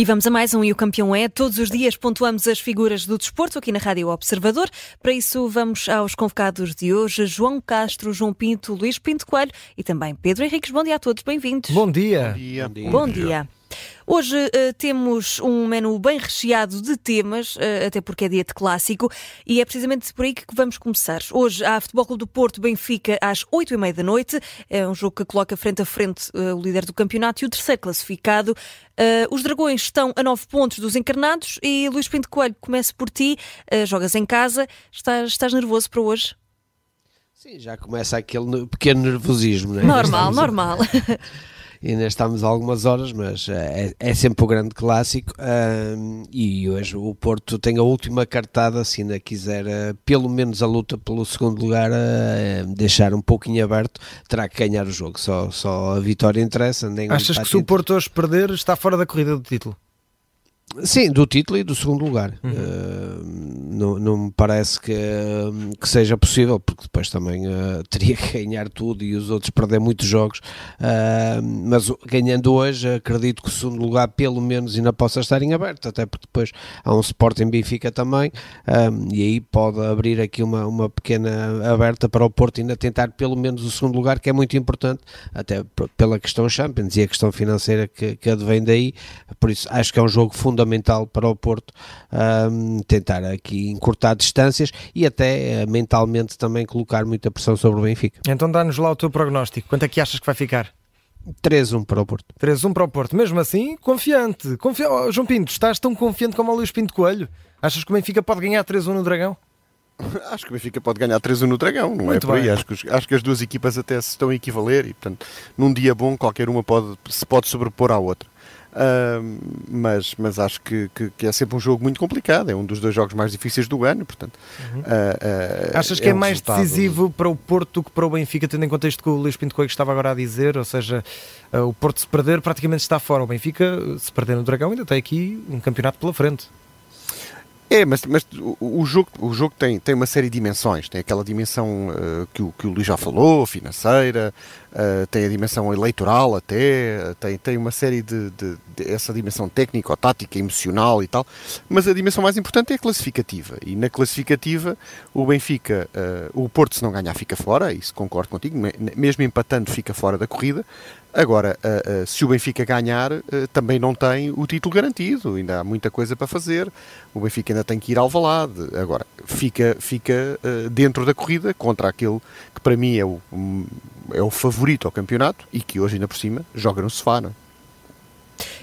E vamos a mais um E o Campeão é. Todos os dias pontuamos as figuras do desporto aqui na Rádio Observador. Para isso, vamos aos convocados de hoje: João Castro, João Pinto, Luís Pinto Coelho e também Pedro Henriques. Bom dia a todos, bem-vindos. Bom dia. Bom dia. Bom dia. Bom dia. Hoje uh, temos um menu bem recheado de temas, uh, até porque é dia de clássico, e é precisamente por aí que vamos começar. Hoje há Futebol Clube do Porto Benfica às 8 e meia da noite. É um jogo que coloca frente a frente uh, o líder do campeonato e o terceiro classificado. os Dragões estão a 9 pontos dos encarnados e Luís Pinto Coelho, começo por ti. jogas em casa. Estás, estás nervoso para hoje? Sim, já começa aquele pequeno nervosismo, não é? Normal, normal. ainda estamos algumas horas, mas é, é sempre o grande clássico. Um, e hoje o Porto tem a última cartada, se ainda quiser, uh, pelo menos a luta pelo segundo lugar, uh, deixar um pouquinho aberto, terá que ganhar o jogo. Só, só a vitória interessa. Nem Achas que se o Porto hoje perder, está fora da corrida do título? Sim, do título e do segundo lugar. Uhum. Uh, não, não me parece que, que seja possível, porque depois também uh, teria que ganhar tudo e os outros perder muitos jogos. Uh, mas ganhando hoje, acredito que o segundo lugar, pelo menos, ainda possa estar em aberto, até porque depois há um Sporting Benfica também, e aí pode abrir aqui uma, uma pequena aberta para o Porto ainda tentar pelo menos o segundo lugar, que é muito importante, até pela questão Champions e a questão financeira que, que advém daí. Por isso, acho que é um jogo fundamental fundamental para o Porto um, tentar aqui encurtar distâncias e até uh, mentalmente também colocar muita pressão sobre o Benfica. Então dá-nos lá o teu prognóstico. Quanto é que achas que vai ficar? 3-1 para o Porto. 3-1 para o Porto. Mesmo assim, confiante. Confi... Oh, João Pinto, estás tão confiante como o Luís Pinto Coelho? Achas que o Benfica pode ganhar 3-1 no Dragão? Acho que o Benfica pode ganhar 3-1 no Dragão, não é Muito é por aí. Acho que, acho que, as duas equipas até se estão a equivaler e, portanto, num dia bom, qualquer uma pode, se pode sobrepor à outra. Uh, mas, mas acho que, que, que, é sempre um jogo muito complicado, é um dos dois jogos mais difíceis do ano, portanto. Uhum. Uh, uh, Achas que é, é mais resultado... decisivo para o Porto do que para o Benfica, tendo em conta isto que o Luís Pinto Coelho estava agora a dizer, ou seja, o Porto se perder praticamente está fora, o Benfica se perder no Dragão ainda tem aqui um campeonato pela frente. É, mas, mas o, o, jogo, o jogo tem, tem uma série de dimensões. Tem aquela dimensão uh, que, o, que o Luís já falou, financeira, uh, tem a dimensão eleitoral até, tem, tem uma série de, de, de essa dimensão técnica, tática, emocional e tal. Mas a dimensão mais importante é a classificativa. E na classificativa, o Benfica, uh, o Porto, se não ganhar, fica fora. Isso concordo contigo. Mesmo empatando, fica fora da corrida. Agora, uh, uh, se o Benfica ganhar, uh, também não tem o título garantido, ainda há muita coisa para fazer. O Benfica ainda tem que ir ao Valade. Agora, fica, fica dentro da corrida contra aquele que para mim é o, um, é o favorito ao campeonato e que hoje, ainda por cima, joga no sofá. Não é?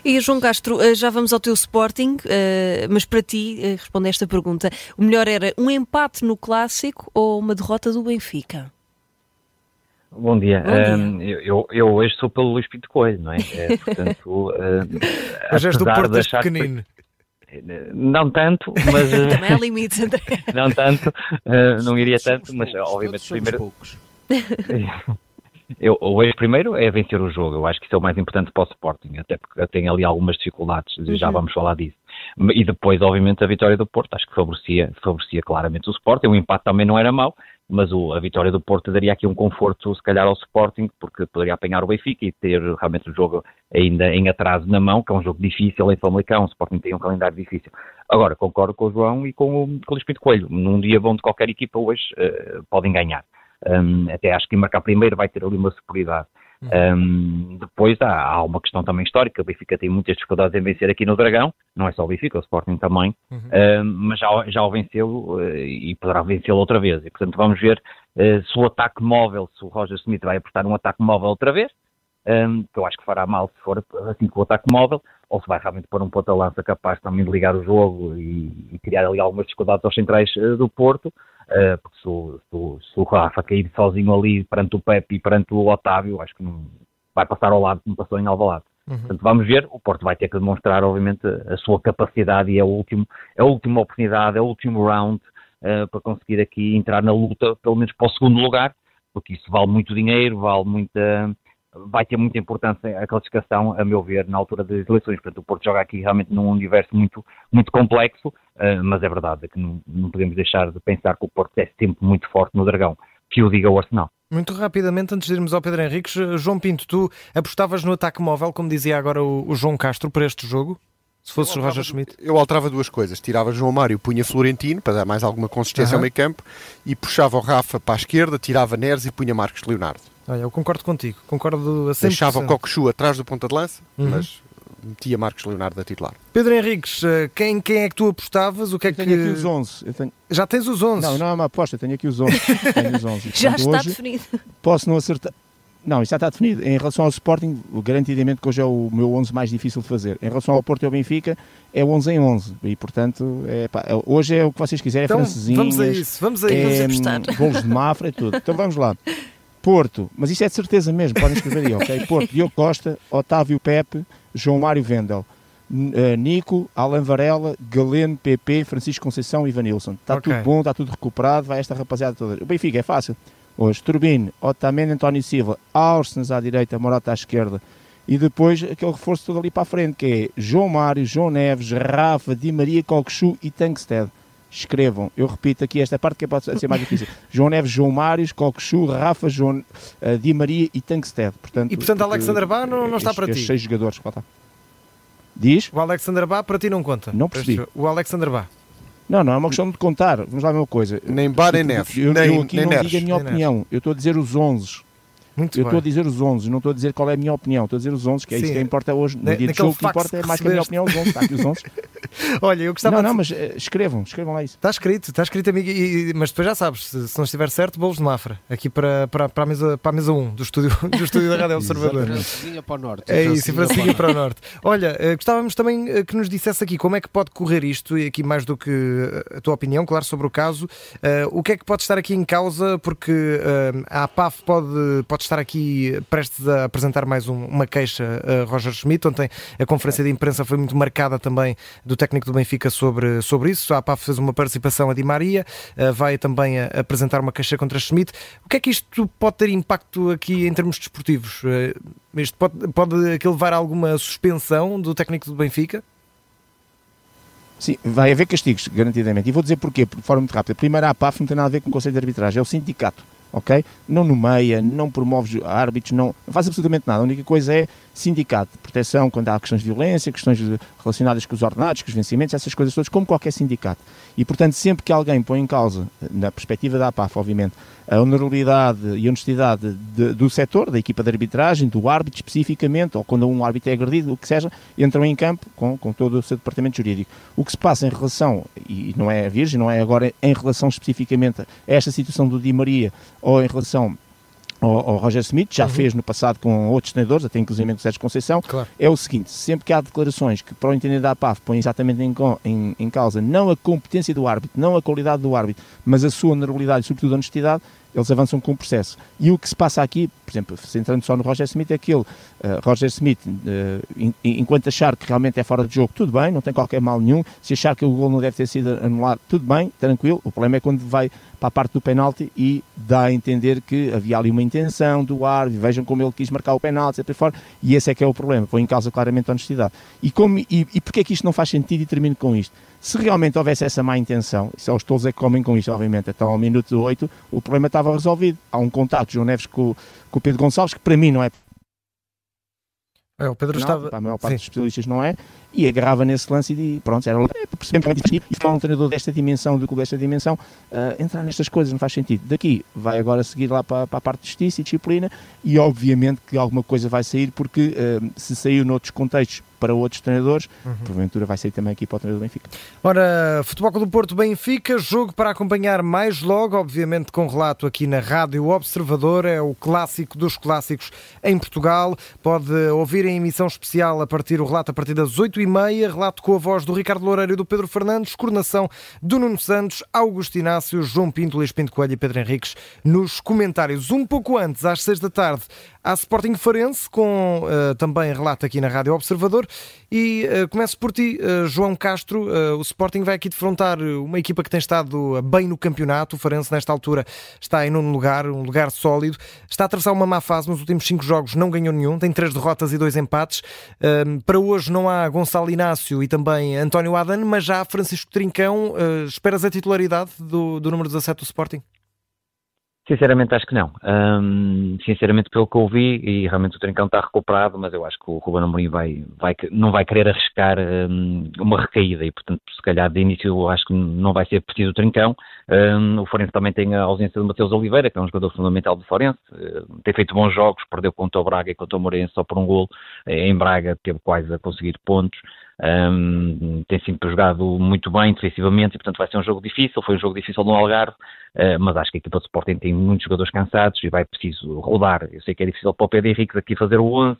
E João Castro, já vamos ao teu Sporting, mas para ti, responde esta pergunta: o melhor era um empate no clássico ou uma derrota do Benfica? Bom dia. Bom dia. Um, eu, eu, hoje sou pelo Luís Pinto Coelho, não é? é portanto, um, mas és do Porto de pequenino. Que, não tanto, mas... Também há limites, André. Não tanto, uh, não iria tanto, mas obviamente primeiro... Poucos. Eu, hoje primeiro é vencer o jogo, eu acho que isso é o mais importante para o Sporting, até porque tem ali algumas dificuldades, uhum. já vamos falar disso. E depois, obviamente, a vitória do Porto, acho que favorecia, favorecia claramente o Sporting, o empate também não era mau, mas o, a vitória do Porto daria aqui um conforto, se calhar, ao Sporting, porque poderia apanhar o Benfica e ter realmente o jogo ainda em atraso na mão, que é um jogo difícil em Famalicão, o Sporting tem um calendário difícil. Agora, concordo com o João e com o, com o Coelho, num dia bom de qualquer equipa hoje uh, podem ganhar. Um, até acho que marcar primeiro vai ter ali uma superioridade. Um, depois há, há, uma questão também histórica, o Benfica tem muitas dificuldades em vencer aqui no Dragão, não é só o Benfica, o Sporting também, uhum. um, mas já, já o venceu uh, e poderá vencê-lo outra vez. E portanto vamos ver uh, se o ataque móvel, se o Roger Smith vai apostar um ataque móvel outra vez, um, que eu acho que fará mal se for assim com o ataque móvel, ou se vai realmente pôr um ponta-lança capaz também de ligar o jogo e, e criar ali algumas dificuldades aos centrais uh, do Porto, uh, porque se o, se, o, se o, Rafa cair sozinho ali perante o Pepe e perante o Otávio, acho que não vai passar ao lado como passou em Alvalade. Uhum. Portanto, vamos ver, o Porto vai ter que demonstrar, obviamente, a sua capacidade e é, o último, é a última oportunidade, é o último round uh, para conseguir aqui entrar na luta, pelo menos para o segundo lugar, porque isso vale muito dinheiro, vale muita vai ter muita importância a classificação, a meu ver, na altura das eleições. Portanto, o Porto joga aqui realmente num universo muito, muito complexo, uh, mas é verdade que não, não, podemos deixar de pensar que o Porto é sempre muito forte no Dragão, que o diga o Arsenal. Muito rapidamente, antes de irmos ao Pedro Henriques, João Pinto, tu apostavas no ataque móvel, como dizia agora o, o João Castro, para este jogo? Se fosse o Roger Schmidt. Eu alterava duas coisas. Tirava João Mário, punha Florentino, para dar mais alguma consistência ao meio campo, e puxava o Rafa para a esquerda, tirava Neres e punha Marcos Leonardo. Olha, eu concordo contigo. Concordo a 100%. Deixava o Cocochu atrás do ponta de lança, uhum. mas metia Marcos Leonardo a titular. Pedro Henriques, eh, quem, quem é que tu apostavas? O que é eu tenho que... aqui os 11. Tenho... Já tens os 11? Não, não é uma aposta, eu tenho aqui os 11. tenho os 11. Já está definido. Posso não acertar. Não, isso já está definido. Em relação ao Sporting, garantidamente que hoje é o meu 11 mais difícil de fazer. Em relação ao Porto e ao Benfica, é 11 em 11. E, portanto, é, pá, hoje é o que vocês quiserem. É então, vamos a isso, vamos a isso. É, vamos golos de Mafra e tudo. Então vamos lá. Porto, mas isso é de certeza mesmo, podem escrever aí, ok? Porto, Diogo Costa, Otávio Pepe, João Mário Vendel. Uh, Nico, Alan Varela, Galeno, PP, Francisco Conceição e Ivanilson. Está okay. tudo bom, está tudo recuperado, vai esta rapaziada toda. O Benfica é fácil. Hoje, Turbine, Otamendi, António Silva, Aursens à direita, Morata à esquerda. E depois aquele reforço todo ali para a frente, que é João Mário, João Neves, Rafa, Di Maria, Coxu e Tankstead. Escrevam, eu repito aqui esta parte que é pode ser mais difícil. João Neves, João Mário, Coxu, Rafa, João, uh, Di Maria e Tankstead. Portanto, e portanto, Alexander Bá não, não está para ti? seis jogadores que faltam. Diz? O Alexander Bá para ti não conta? Não percebi. O Alexander Bá. Não, não é uma questão de contar. Vamos lá ver uma coisa. Nem Bar nem Neves. Eu, nem, eu aqui nem não digo a minha opinião. Eu estou a dizer os 11. Muito eu estou a dizer os 11, não estou a dizer qual é a minha opinião, estou a dizer os 11, que é Sim. isso que importa hoje. No dia de jogo, o que importa é mais que a minha opinião, os 11. Está aqui os 11. Olha, eu gostava. Não, não, mas uh, escrevam, escrevam lá isso. Está escrito, está escrito, amigo, e, mas depois já sabes, se, se, não estiver certo, bolos de Mafra, aqui para, para, para, a, mesa, para a mesa 1 do estúdio, do estúdio da Rádio Observador. para o norte. É isso, para seguir para o norte. Olha, uh, gostávamos também uh, que nos dissesse aqui como é que pode correr isto, e aqui mais do que a tua opinião, claro, sobre o caso. o que é que pode estar aqui em causa, porque a APAF pode, pode estar aqui prestes a apresentar mais um, uma queixa a Roger Schmidt. Ontem a conferência de imprensa foi muito marcada também do técnico do Benfica sobre, sobre isso. A APAF fez uma participação a Di Maria, uh, vai também apresentar uma queixa contra Schmidt. O que é que isto pode ter impacto aqui em termos desportivos? Uh, isto pode, pode aqui levar a alguma suspensão do técnico do Benfica? Sim, vai haver castigos, garantidamente. E vou dizer porquê, de forma muito rápida. Primeiro, a APAF não tem nada a ver com o Conselho de Arbitragem, é o sindicato ok? Não nomeia, não promove árbitros, não, não faz absolutamente nada. A única coisa é sindicato de proteção quando há questões de violência, questões relacionadas com os ordenados, com os vencimentos, essas coisas todas, como qualquer sindicato. E, portanto, sempre que alguém põe em causa, na perspectiva da APAF, obviamente, a honorabilidade e honestidade de, do setor, da equipa de arbitragem, do árbitro especificamente, ou quando um árbitro é agredido, o que seja, entram em campo com, com todo o seu departamento jurídico. O que se passa em relação, e não é a Virgem, não é agora em relação especificamente a esta situação do Di Maria, ou em relação ao, ao Roger Smith, já uhum. fez no passado com outros treinadores, até inclusive com o Sérgio Conceição, claro. é o seguinte, sempre que há declarações que para o entender da APAF põem exatamente em, em, em, causa não a competência do árbitro, não a qualidade do árbitro, mas a sua honorabilidade e sobretudo a honestidade, eles avançam com o processo. E o que se passa aqui, por exemplo, centrando só no Roger Smith, é que ele, uh, Roger Smith, uh, in, enquanto achar que realmente é fora de jogo, tudo bem, não tem qualquer mal nenhum. Se achar que o gol não deve ter sido anulado, tudo bem, tranquilo. O problema é quando vai para a parte do penalti e dá a entender que havia ali uma intenção do árbitro, vejam como ele quis marcar o penalti, etc. Fora, e esse é que é o problema, põe em causa claramente a honestidade. E, como, e, e porquê é que isto não faz sentido e termino com isto? Se realmente houvesse essa má intenção, e só os tolos é que comem com isto, obviamente, até ao minuto 8, o problema estava resolvido. Há um contato de João Neves com, com o Pedro Gonçalves, que para mim não é é, o Pedro não, estava. Para a maior parte Sim. dos especialistas não é, e agarrava nesse lance e pronto, era percebemos que e para um treinador desta dimensão, do clube desta dimensão, uh, entrar nestas coisas não faz sentido. Daqui vai agora seguir lá para, para, a parte de justiça e disciplina, e obviamente que alguma coisa vai sair, porque uh, se saiu noutros contextos para outros treinadores, uhum. porventura vai sair também aqui para o treinador do Benfica. Ora, Futebol do Porto Benfica, jogo para acompanhar mais logo, obviamente com relato aqui na Rádio Observador, é o clássico dos clássicos em Portugal. Pode ouvir em emissão especial a partir o relato a partir das 8h30, relato com a voz do Ricardo Loureiro e do Pedro Fernandes, coordenação do Nuno Santos, Augusto Inácio, João Pinto, Luís Pinto Coelho e Pedro Henriques nos comentários. Um pouco antes, às 6 da tarde, há Sporting Farense, com uh, também relato aqui na Rádio Observador. E uh, começo por ti, uh, João Castro. O Sporting vai aqui defrontar uma equipa que tem estado bem no campeonato. O Farense, nesta altura, está em nono lugar, um lugar sólido. Está a atravessar uma má fase nos últimos cinco jogos, não ganhou nenhum, tem três derrotas e dois empates. para hoje não há Gonçalo Inácio e também António Adan, mas já há Francisco Trincão. esperas a titularidade do, do número 17 do Sporting? Sinceramente acho que não. Sinceramente pelo que eu vi, e realmente o Trincão está recuperado, mas eu acho que o Ruben Amorim vai, vai, não vai querer arriscar um, uma recaída e portanto se calhar de início eu acho que não vai ser preciso o Trincão. O Forense também tem a ausência de Mateus Oliveira, que é um jogador fundamental do Forense, tem feito bons jogos, perdeu contra o Braga e contra o Morense só por um gol, em Braga teve quase a conseguir pontos. Um, tem sempre jogado muito bem defensivamente e, portanto, vai ser um jogo difícil. Foi um jogo difícil no Algarve, uh, mas acho que a equipa de Sporting tem muitos jogadores cansados e vai preciso rodar. Eu sei que é difícil para o Pedro Henrique aqui fazer o 11,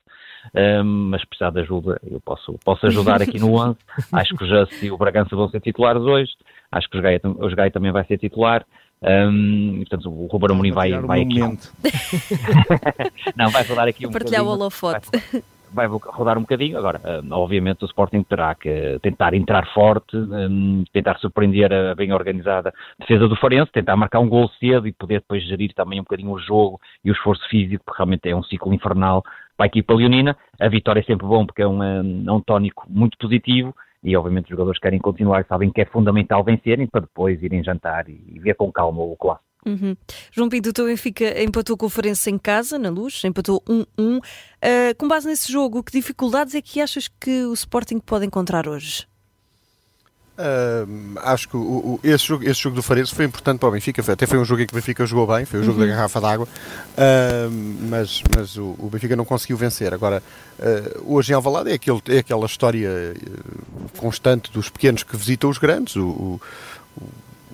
um, mas precisar de ajuda, eu posso, posso ajudar aqui no 11. acho que o Just e o Bragança vão ser titulares hoje. Acho que o Gaia, o Gaia também vai ser titular. Um, portanto, o Ruben Amorim vai, vai aqui. Não, vai rodar aqui um Partilhar o holofote. Vai, vai rodar um bocadinho. Agora, hum, obviamente, o Sporting terá que tentar entrar forte, hum, tentar surpreender a bem organizada defesa do Farense, tentar marcar um gol cedo e poder depois gerir também um bocadinho o jogo e o esforço físico, porque realmente é um ciclo infernal para a equipa leonina. A vitória é sempre bom porque é um, hum, é um tónico muito positivo e obviamente os jogadores querem continuar, sabem que é fundamental vencerem para depois irem jantar e ver com calma o clássico. Uhum. João Pinto, o teu Benfica empatou com o Farense em casa, na luz, empatou 1-1. Uh, com base nesse jogo, que dificuldades é que achas que o Sporting pode encontrar hoje? Uh, acho que o, o, esse, jogo, esse jogo do Farense foi importante para o Benfica, foi, até foi um jogo em que o Benfica jogou bem, foi o jogo uhum. da garrafa d'água, uh, mas, mas o, o, Benfica não conseguiu vencer. Agora, uh, hoje em Alvalade é, aquele, é aquela história constante dos pequenos que visitam os grandes, o,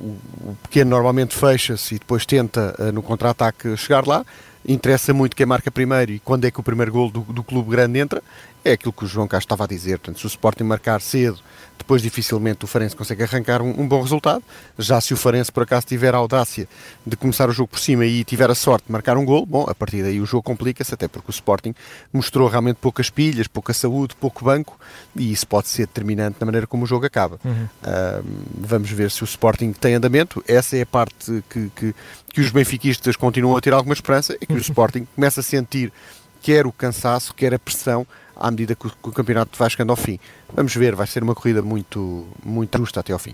o pequeno normalmente fecha-se e depois tenta no contra-ataque chegar lá, interessa muito quem marca primeiro e quando é que o primeiro gol do, do clube grande entra, é aquilo que o João Castro estava a dizer, portanto, se o Sporting marcar cedo depois dificilmente o Farense consegue arrancar um, um, bom resultado. Já se o Farense por acaso tiver a audácia de começar o jogo por cima e tiver a sorte de marcar um gol, bom, a partir daí o jogo complica-se, até porque o Sporting mostrou realmente poucas pilhas, pouca saúde, pouco banco, e isso pode ser determinante na maneira como o jogo acaba. Uhum. Uh, vamos ver se o Sporting tem andamento. Essa é a parte que, que, que os benfiquistas continuam a ter alguma esperança, é que o Sporting começa a sentir quer o cansaço, quer a pressão à medida que o, que o campeonato vai chegando ao fim. Vamos ver, vai ser uma corrida muito, muito justa até ao fim.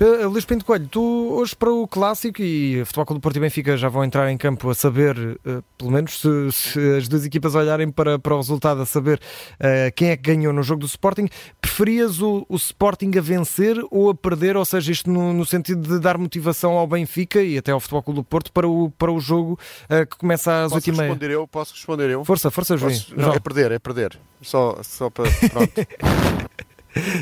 Luís Pinto Coelho, tu hoje para o Clássico e o Futebol do Porto e Benfica já vão entrar em campo a saber, uh, pelo menos se, se, as duas equipas olharem para, para o resultado, a saber uh, quem é que ganhou no jogo do Sporting. Preferias o, o Sporting a vencer ou a perder? Ou seja, isto no, no, sentido de dar motivação ao Benfica e até ao Futebol do Porto para o, para o jogo uh, que começa às 8h30? Posso responder eu? Posso responder eu? Força, força, João. Não, é perder, é perder. Só, só para. Pronto.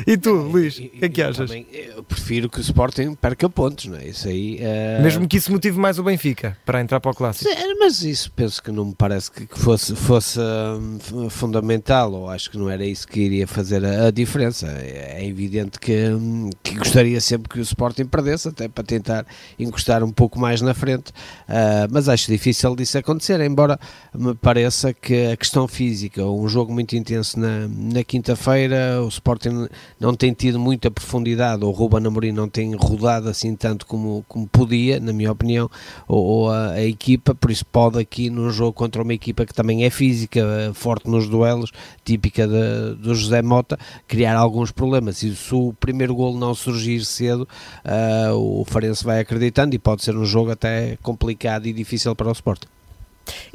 E tu, Luís, o que é que achas? Também, eu prefiro que o Sporting perca pontos, não é? Isso aí. Uh... Mesmo que isso motive mais o Benfica para entrar para o clássico. Sim, mas isso penso que não me parece que, fosse, fosse uh, fundamental, ou acho que não era isso que iria fazer a, a diferença. É, é evidente que, que, gostaria sempre que o Sporting perdesse, até para tentar encostar um pouco mais na frente, uh, mas acho difícil disso acontecer, embora me pareça que a questão física, um jogo muito intenso na, na quinta-feira, o Sporting não tem tido muita profundidade, ou o Ruben Amorim não tem rodado assim tanto como, como podia, na minha opinião, ou, ou a, a, equipa, por isso pode aqui num jogo contra uma equipa que também é física, eh, forte nos duelos, típica de, do José Mota, criar alguns problemas. E se o primeiro gol não surgir cedo, uh, o Farense vai acreditando e pode ser um jogo até complicado e difícil para o Sport.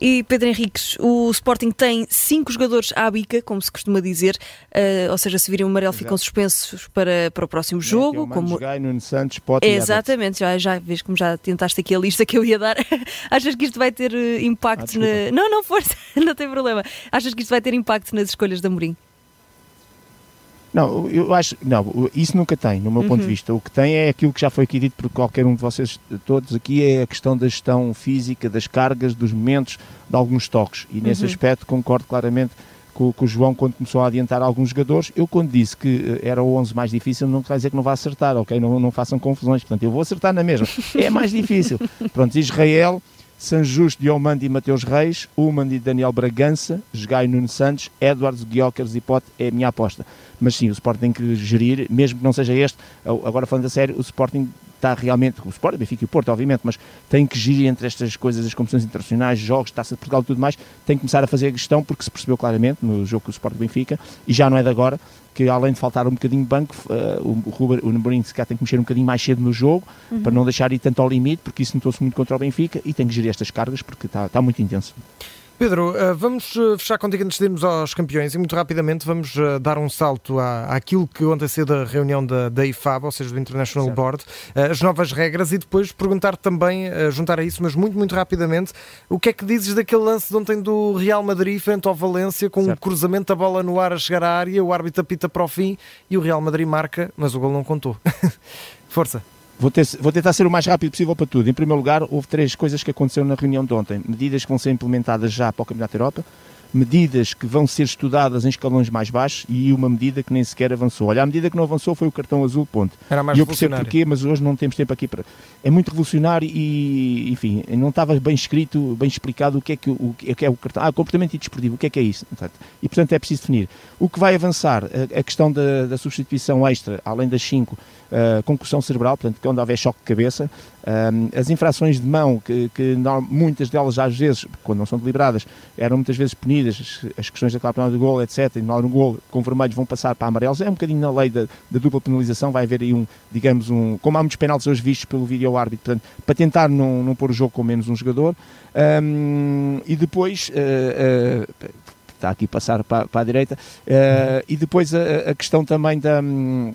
E Pedro Henriques, o Sporting tem cinco jogadores à bica, como se costuma dizer, uh, ou seja, se virem o amarelo Exato. ficam suspensos para, para o próximo é, jogo. É, como Gai, Nuno Santos, Pote Exatamente, já, já vês como já tentaste aqui a lista que eu ia dar. Achas que isto vai ter uh, impacto ah, na... Não, não, força, não tem problema. Achas que isto vai ter impacto nas escolhas da Mourinho? Não, eu acho, não, isso nunca tem, no meu uhum. ponto de uhum. vista. O que tem é aquilo que já foi aqui dito por qualquer um de vocês todos aqui, é a questão da gestão física, das cargas, dos momentos, de alguns toques. E nesse uhum. aspecto concordo claramente com, com, o João quando começou a adiantar alguns jogadores. Eu quando disse que eh, era o 11 mais difícil, não quer dizer que não vá acertar, ok? Não, não façam confusões. Portanto, eu vou acertar na mesma. É mais difícil. Pronto, Israel, Sanjusto, Diomande e Mateus Reis, Uman e Daniel Bragança, Jogai Nuno Santos, Edwards, Guiocas e Pote é a minha aposta mas sim, o Sporting tem que gerir, mesmo que não seja este, agora falando a sério, o Sporting está realmente, o Sporting, Benfica e o Porto, obviamente, mas tem que gerir entre estas coisas, as competições internacionais, jogos, Taça de Portugal e tudo mais, tem que começar a fazer a gestão, porque se percebeu claramente no jogo com o Sporting Benfica, e já não é de agora, que além de faltar um bocadinho de banco, uh, o, Ruben, o Namorim se calhar tem que mexer um bocadinho mais cedo no jogo, uhum. para não deixar ir tanto ao limite, porque isso notou-se muito contra o Benfica, e tem que gerir estas cargas, porque está, está muito intenso. Pedro, eh, vamos eh, fechar contigo antes de irmos aos campeões e muito rapidamente vamos eh, dar um salto à, àquilo que ontem cedo a reunião da, da IFAB, ou seja, do International certo. Board, as novas regras e depois perguntar também, juntar a isso, mas muito, muito rapidamente, o que é que dizes daquele lance de ontem do Real Madrid frente ao Valência com o um cruzamento da bola no ar a chegar à área, o árbitro apita para o fim e o Real Madrid marca, mas o gol não contou. Força. Vou, ter, vou, tentar ser o mais rápido possível para tudo. Em primeiro lugar, houve três coisas que aconteceram na reunião de ontem. Medidas que vão ser implementadas já para o Campeonato da Europa, medidas que vão ser estudadas em escalões mais baixos e uma medida que nem sequer avançou. Olha, a medida que não avançou foi o cartão azul, ponto. Era mais e eu percebo porquê, mas hoje não temos tempo aqui para... É muito revolucionário e, enfim, não estava bem escrito, bem explicado o que é que o, o que é o cartão... Ah, comportamento desportivo, o que é que é isso? E, portanto, é preciso definir. O que vai avançar, a, a questão da, da substituição extra, além das 5, uh, concussão cerebral, portanto, quando houver choque de cabeça, uh, as infrações de mão, que, que não, muitas delas às vezes, quando não são deliberadas, eram muitas vezes punidas, as questões da cláusula do gol, etc., e não no gol, com vermelhos vão passar para amarelos, é um bocadinho na lei da, da, dupla penalização, vai haver aí um, digamos, um, como há muitos penaltis hoje vistos pelo vídeo árbitro, portanto, para tentar não, não pôr o jogo com menos um jogador, um, e depois... Uh, está aqui passar para, para a direita, uh, e depois a, a, questão também da, hum,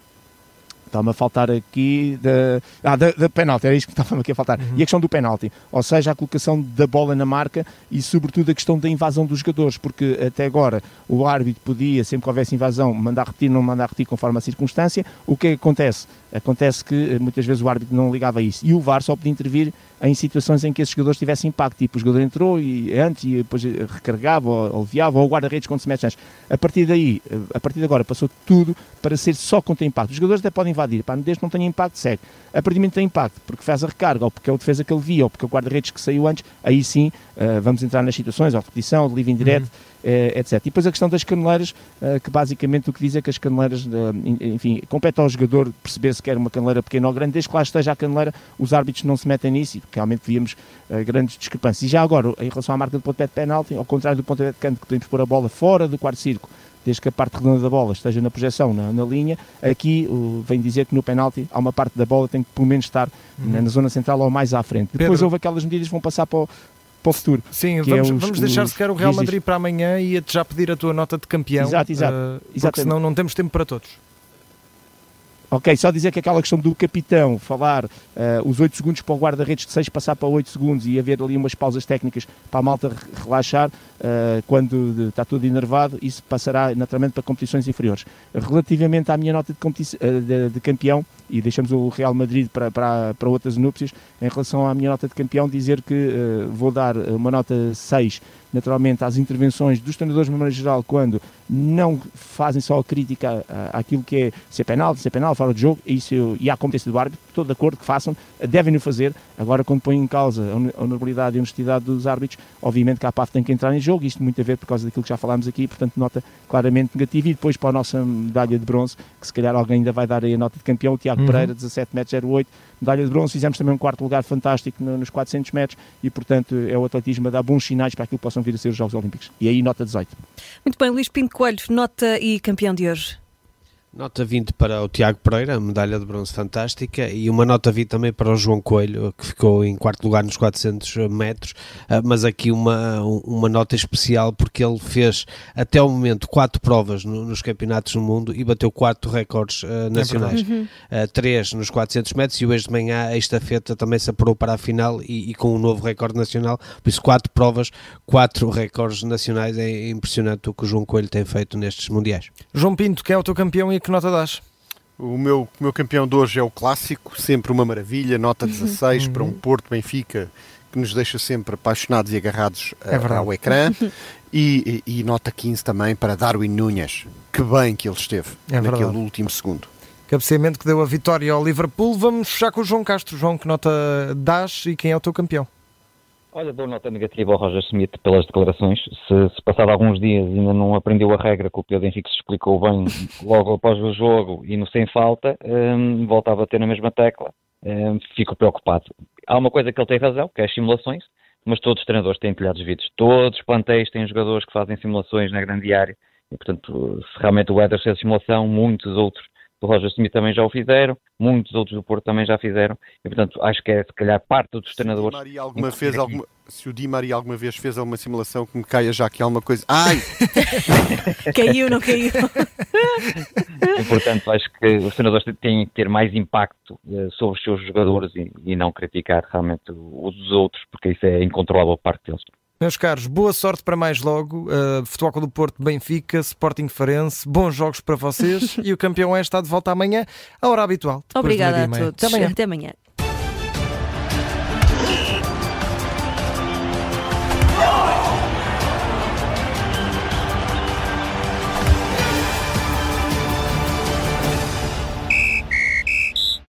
Está-me a faltar aqui da, ah, da, da penalti, era isto que estava-me aqui a faltar. Uhum. E a questão do penalti, ou seja, a colocação da bola na marca e, sobretudo, a questão da invasão dos jogadores, porque até agora o árbitro podia, sempre que houvesse invasão, mandar repetir, não mandar repetir conforme a circunstância. O que é que acontece? Acontece que eh, muitas vezes o árbitro não ligava a isso e o VAR só podia intervir em situações em que esses jogadores tivessem impacto, tipo o jogador entrou e antes e depois eh, recarregava ou aliviava ou o guarda-redes quando se mete antes. A partir daí, eh, a partir de agora, passou tudo para ser só tem impacto. Os jogadores até podem invadir, pá, desde que não tenha impacto, segue. A partir do momento tem impacto, porque faz a recarga, ou porque é o defesa que ele via, ou porque é o guarda-redes que saiu antes, aí sim uh, vamos entrar nas situações, ou repetição, ou de livre indireto. Uhum etc. E depois a questão das caneleiras, eh, que basicamente o que diz é que as caneleiras, eh, enfim, compete ao jogador perceber se quer uma caneleira pequena ou grande, desde que lá esteja a caneleira, os árbitros não se metem nisso e realmente víamos grandes discrepâncias. E já agora, em relação à marca do pontapé de penalti, ao contrário do pontapé de canto, que podemos pôr a bola fora do quarto círculo, desde que a parte redonda da bola esteja na projeção, na, na linha, aqui uh, vem dizer que no penalti há uma parte da bola que tem que pelo menos estar uhum. na, na, zona central ou mais à frente. Depois Pedro. houve aquelas medidas que vão passar para o, para o futuro. Sim, vamos, é os, vamos deixar sequer o Real Madrid para amanhã e já pedir a tua nota de campeão. Exato, exato. Uh, porque senão não temos tempo para todos. Ok, só dizer que aquela questão do capitão falar uh, os 8 segundos para o guarda-redes de 6 passar para 8 segundos e haver ali umas pausas técnicas para a malta relaxar uh, quando está tudo enervado, isso passará naturalmente para competições inferiores. Relativamente à minha nota de, uh, de, de campeão, e deixamos o Real Madrid para, para, para outras núpcias, em relação à minha nota de campeão, dizer que vou dar uma nota 6 naturalmente às intervenções dos treinadores de maneira geral quando não fazem só a crítica àquilo que é ser penal, ser penal, fora de jogo, isso, e à competência do árbitro, estou de acordo que façam, devem-no fazer. Agora, quando põem em causa a honorabilidade e a honestidade dos árbitros, obviamente que a PAF tem que entrar em jogo, isto muito a ver por causa daquilo que já falámos aqui, portanto, nota claramente negativa. E depois para a nossa medalha de bronze, que se calhar alguém ainda vai dar aí a nota de campeão, o Tiago uhum. Pereira, 17 metros 08, medalha de bronze, fizemos também um quarto lugar fantástico nos 400 metros e, portanto, é o atletismo a dar bons sinais para aquilo que possam vir a ser os Jogos Olímpicos. E aí, nota 18. Muito bem, Luís Pinto Coelho, nota e campeão de hoje. Nota 20 para o Tiago Pereira, medalha de bronze fantástica, e uma nota 20 também para o João Coelho, que ficou em quarto lugar nos 400 metros, ah, mas aqui uma, uma nota especial porque ele fez até o momento quatro provas no, nos campeonatos do mundo e bateu quatro recordes uh, nacionais. É uh, três nos 400 metros e hoje de manhã a estafeta também se apurou para a final e, e, com um novo recorde nacional, por isso quatro provas, quatro recordes nacionais, é impressionante o que o João Coelho tem feito nestes mundiais. João Pinto, quem é o teu campeão e que nota dás? O meu, o meu campeão de hoje é o clássico, sempre uma maravilha, nota 16 uhum. para um Porto Benfica que nos deixa sempre apaixonados e agarrados é ao ecrã. E, e, e, nota 15 também para Darwin Núñez. Que bem que ele esteve é naquele verdade. último segundo. Cabeceamento que deu a vitória ao Liverpool. Vamos fechar com o João Castro. João, que nota dás e quem é o teu campeão? Olha, dou nota negativa ao Roger Smith pelas declarações. Se, se passado alguns dias ainda não aprendeu a regra que o Pedro Henrique se explicou bem logo após o jogo e no sem falta, um, voltava a ter na mesma tecla. Um, fico preocupado. Há uma coisa que ele tem razão, que é as simulações, mas todos os treinadores têm telhados vidros. Todos os plantéis têm jogadores que fazem simulações na grande área E, portanto, se realmente o Éder fez a simulação, muitos outros do Roger Smith também já o fizeram, muitos outros do Porto também já fizeram, e portanto acho que é se calhar parte dos treinadores. Se o Di Maria alguma, fez alguma, se o Di Maria alguma vez fez alguma simulação que me caia já aqui alguma coisa. Ai! caiu, não caiu. e, portanto, acho que os treinadores têm que ter mais impacto uh, sobre os seus jogadores e, e não criticar realmente os outros, porque isso é incontrolável parte deles. Meus caros, boa sorte para mais logo. Uh, Futebol do Porto, Benfica, Sporting Farense. Bons jogos para vocês e o campeão é está de volta amanhã, à hora habitual. Obrigada a todos. Até amanhã. Até amanhã.